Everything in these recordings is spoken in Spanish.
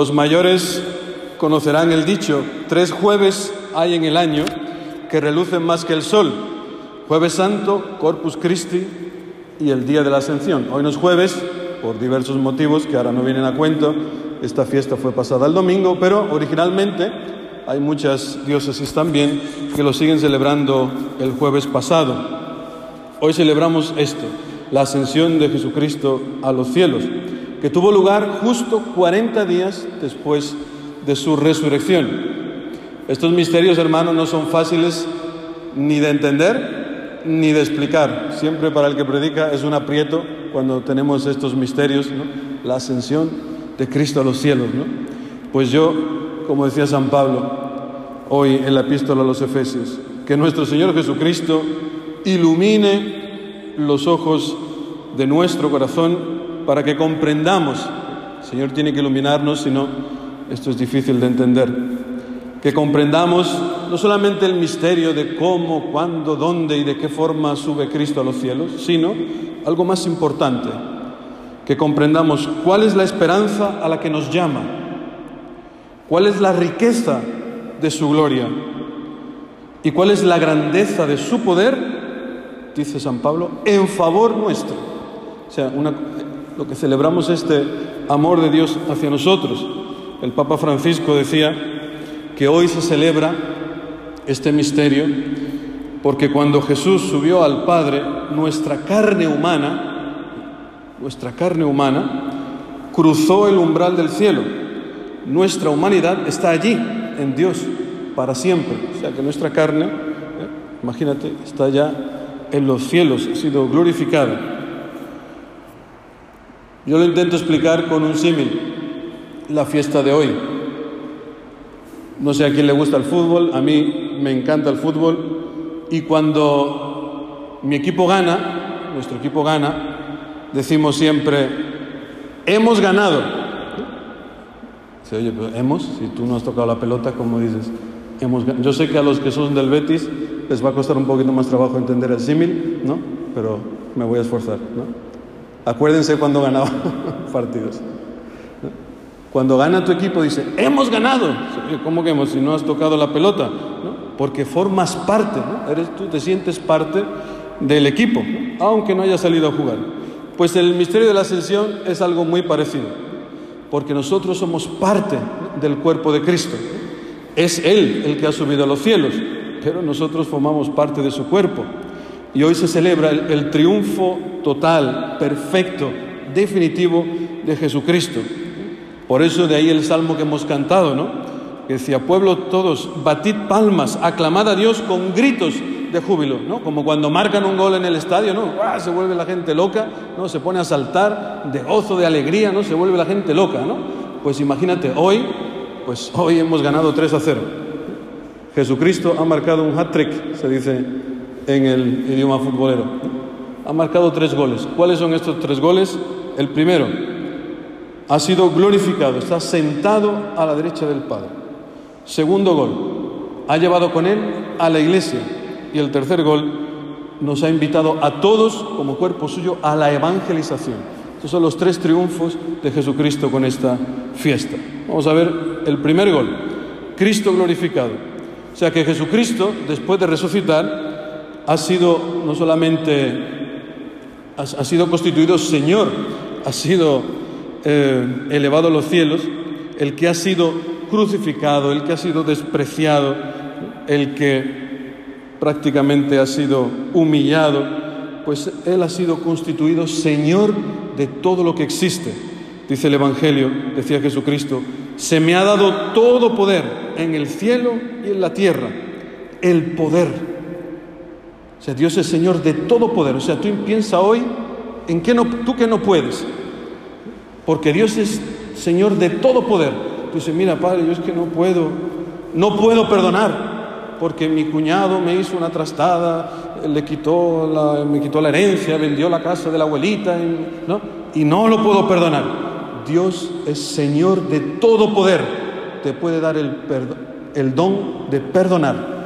Los mayores conocerán el dicho, tres jueves hay en el año que relucen más que el sol. Jueves Santo, Corpus Christi y el Día de la Ascensión. Hoy no es jueves, por diversos motivos que ahora no vienen a cuento. Esta fiesta fue pasada el domingo, pero originalmente hay muchas diócesis también que lo siguen celebrando el jueves pasado. Hoy celebramos esto, la ascensión de Jesucristo a los cielos, que tuvo lugar justo 40 días después de su resurrección. Estos misterios, hermanos, no son fáciles ni de entender ni de explicar. Siempre para el que predica es un aprieto cuando tenemos estos misterios, la ascensión de Cristo a los cielos. Pues yo, como decía San Pablo hoy en la epístola a los Efesios, que nuestro Señor Jesucristo ilumine los ojos de nuestro corazón para que comprendamos. El Señor tiene que iluminarnos, si no, esto es difícil de entender. Que comprendamos no solamente el misterio de cómo, cuándo, dónde y de qué forma sube Cristo a los cielos, sino algo más importante, que comprendamos cuál es la esperanza a la que nos llama, cuál es la riqueza de su gloria y cuál es la grandeza de su poder, dice San Pablo, en favor nuestro. O sea, lo que celebramos este amor de Dios hacia nosotros. El Papa Francisco decía que hoy se celebra este misterio porque cuando Jesús subió al Padre, nuestra carne humana, nuestra carne humana, cruzó el umbral del cielo. Nuestra humanidad está allí, en Dios, para siempre. O sea que nuestra carne, ¿eh? imagínate, está ya en los cielos, ha sido glorificada. Yo lo intento explicar con un símil, la fiesta de hoy. No sé a quién le gusta el fútbol, a mí me encanta el fútbol, y cuando mi equipo gana, nuestro equipo gana, decimos siempre, hemos ganado. Se oye, pero hemos, si tú no has tocado la pelota, ¿cómo dices? Hemos Yo sé que a los que son del Betis les va a costar un poquito más trabajo entender el símil, ¿no? Pero me voy a esforzar, ¿no? Acuérdense cuando ganaba partidos. Cuando gana tu equipo dice, hemos ganado. ¿Cómo que hemos? Si no has tocado la pelota. Porque formas parte. Eres tú, te sientes parte del equipo, aunque no hayas salido a jugar. Pues el misterio de la ascensión es algo muy parecido, porque nosotros somos parte del cuerpo de Cristo. Es Él el que ha subido a los cielos, pero nosotros formamos parte de su cuerpo. Y hoy se celebra el, triunfo total, perfecto, definitivo de Jesucristo. Por eso de ahí el salmo que hemos cantado, ¿no? Que decía, pueblo todos, batid palmas, aclamad a Dios con gritos de júbilo, ¿no? Como cuando marcan un gol en el estadio, ¿no? Se vuelve la gente loca, ¿no? Se pone a saltar de gozo, de alegría, ¿no? Se vuelve la gente loca, ¿no? Pues imagínate, hoy, pues hoy hemos ganado 3 a 0. Jesucristo ha marcado un hat-trick, se dice en el idioma futbolero. Ha marcado tres goles. ¿Cuáles son estos tres goles? El primero, ha sido glorificado, está sentado a la derecha del Padre. Segundo gol, ha llevado con él a la iglesia. Y el tercer gol, nos ha invitado a todos, como cuerpo suyo, a la evangelización. Estos son los tres triunfos de Jesucristo con esta fiesta. Vamos a ver el primer gol, Cristo glorificado. O sea que Jesucristo, después de resucitar, ha sido no solamente, ha, sido constituido Señor, ha sido eh, elevado a los cielos, el que ha sido crucificado, el que ha sido despreciado, el que prácticamente ha sido humillado, pues Él ha sido constituido Señor de todo lo que existe. Dice el Evangelio, decía Jesucristo, se me ha dado todo poder en el cielo y en la tierra, el poder. O sea, Dios es Señor de todo poder. O sea, tú piensa hoy en qué no, tú que no puedes, porque Dios es Señor de todo poder. Tú dices, mira, Padre, yo es que no puedo, no puedo perdonar, porque mi cuñado me hizo una trastada, le quitó la, me quitó la herencia, vendió la casa de la abuelita, y, ¿no? y no lo puedo perdonar. Dios es Señor de todo poder, te puede dar el, el don de perdonar.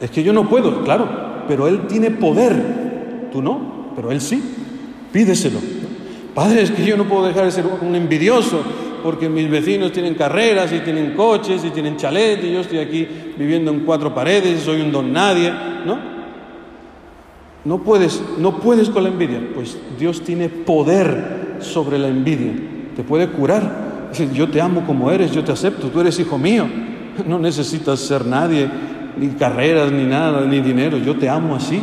Es que yo no puedo, claro, pero Él tiene poder, tú no, pero Él sí, pídeselo. Padre, es que yo no puedo dejar de ser un envidioso, porque mis vecinos tienen carreras y tienen coches y tienen chalet y yo estoy aquí viviendo en cuatro paredes y soy un don nadie, ¿no? No puedes, no puedes con la envidia. Pues Dios tiene poder sobre la envidia. Te puede curar. Yo te amo como eres, yo te acepto, tú eres hijo mío. No necesitas ser nadie, ni carreras, ni nada, ni dinero. Yo te amo así.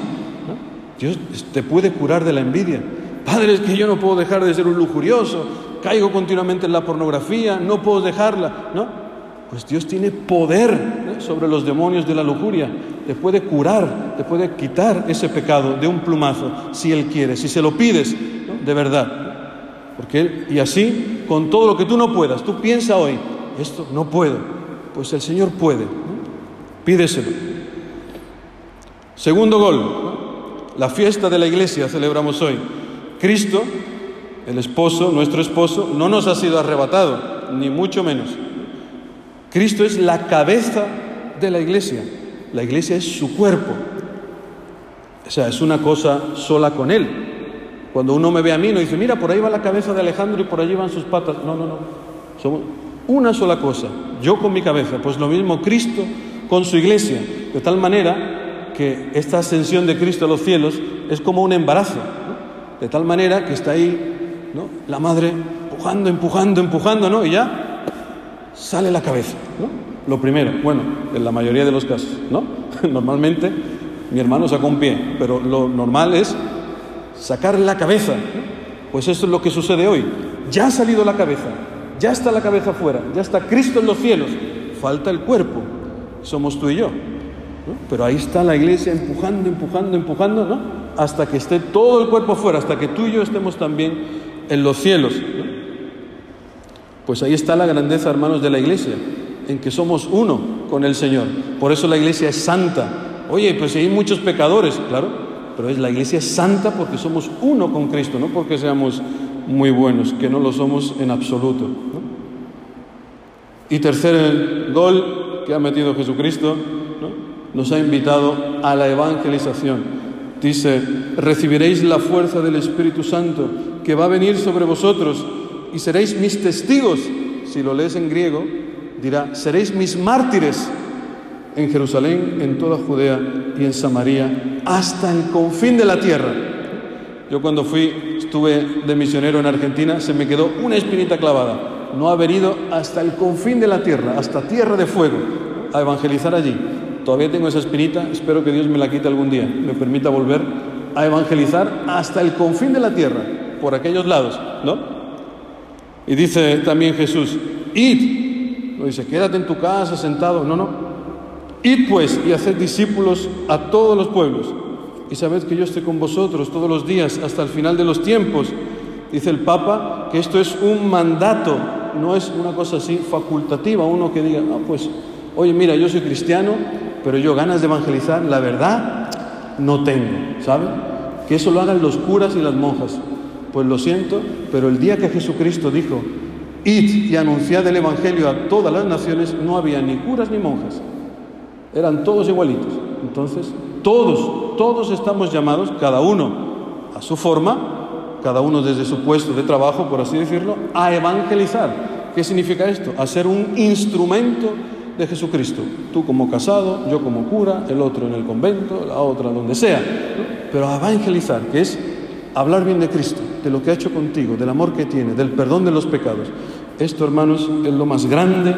Dios te puede curar de la envidia. Padre, es que yo no puedo dejar de ser un lujurioso, caigo continuamente en la pornografía, no puedo dejarla, ¿no? Pues Dios tiene poder sobre los demonios de la lujuria, te puede curar, te puede quitar ese pecado de un plumazo, si Él quiere, si se lo pides de verdad. Porque y así, con todo lo que tú no puedas, tú piensa hoy, esto no puedo, pues el Señor puede, pídeselo. Segundo gol, la fiesta de la iglesia celebramos hoy. Cristo, el esposo, nuestro esposo, no nos ha sido arrebatado, ni mucho menos. Cristo es la cabeza de la iglesia. La iglesia es su cuerpo. O sea, es una cosa sola con Él. Cuando uno me ve a mí, no dice, mira, por ahí va la cabeza de Alejandro y por allí van sus patas. No, no, no. Somos una sola cosa. Yo con mi cabeza. Pues lo mismo Cristo con su iglesia. De tal manera que esta ascensión de Cristo a los cielos es como un embarazo de tal manera que está ahí ¿no? la madre empujando, empujando, empujando, ¿no? Y ya sale la cabeza, ¿no? Lo primero, bueno, en la mayoría de los casos, ¿no? Normalmente mi hermano sacó un pie, pero lo normal es sacar la cabeza. Pues eso es lo que sucede hoy. Ya ha salido la cabeza, ya está la cabeza fuera, ya está Cristo en los cielos, falta el cuerpo, somos tú y yo. Pero ahí está la iglesia empujando, empujando, empujando, ¿no? hasta que esté todo el cuerpo fuera, hasta que tú y yo estemos también en los cielos. Pues ahí está la grandeza, hermanos, de la iglesia, en que somos uno con el Señor. Por eso la iglesia es santa. Oye, pues hay muchos pecadores, claro, pero es la iglesia es santa porque somos uno con Cristo, no porque seamos muy buenos, que no lo somos en absoluto. Y tercer gol que ha metido Jesucristo, nos ha invitado a la evangelización. Dice, recibiréis la fuerza del Espíritu Santo que va a venir sobre vosotros y seréis mis testigos. Si lo lees en griego, dirá, seréis mis mártires en Jerusalén, en toda Judea y en Samaria, hasta el confín de la tierra. Yo cuando fui, estuve de misionero en Argentina, se me quedó una espinita clavada. No haber ido hasta el confín de la tierra, hasta tierra de fuego, a evangelizar allí. Todavía tengo esa espinita, espero que Dios me la quite algún día, me permita volver a evangelizar hasta el confín de la tierra, por aquellos lados, ¿no? Y dice también Jesús, id, no dice, quédate en tu casa sentado, no, no, id pues y haced discípulos a todos los pueblos, y sabed que yo estoy con vosotros todos los días hasta el final de los tiempos. Dice el Papa que esto es un mandato, no es una cosa así facultativa, uno que diga, ah, pues, oye, mira, yo soy cristiano, pero yo ganas de evangelizar, la verdad, no tengo, ¿sabe? Que eso lo hagan los curas y las monjas. Pues lo siento, pero el día que Jesucristo dijo, id y anunciad el Evangelio a todas las naciones, no había ni curas ni monjas. Eran todos igualitos. Entonces, todos, todos estamos llamados, cada uno a su forma, cada uno desde su puesto de trabajo, por así decirlo, a evangelizar. ¿Qué significa esto? A ser un instrumento de Jesucristo. Tú como casado, yo como cura, el otro en el convento, la otra donde sea. Pero a evangelizar, que es hablar bien de Cristo, de lo que ha hecho contigo, del amor que tiene, del perdón de los pecados. Esto, hermanos, es lo más grande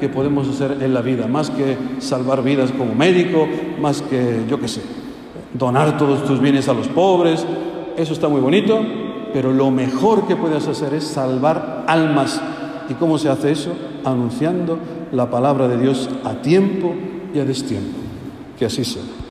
que podemos hacer en la vida, más que salvar vidas como médico, más que, yo qué sé, donar todos tus bienes a los pobres. Eso está muy bonito, pero lo mejor que puedes hacer es salvar almas. ¿Y cómo se hace eso? Anunciando la palabra de Dios a tiempo y a destiempo. Que así sea.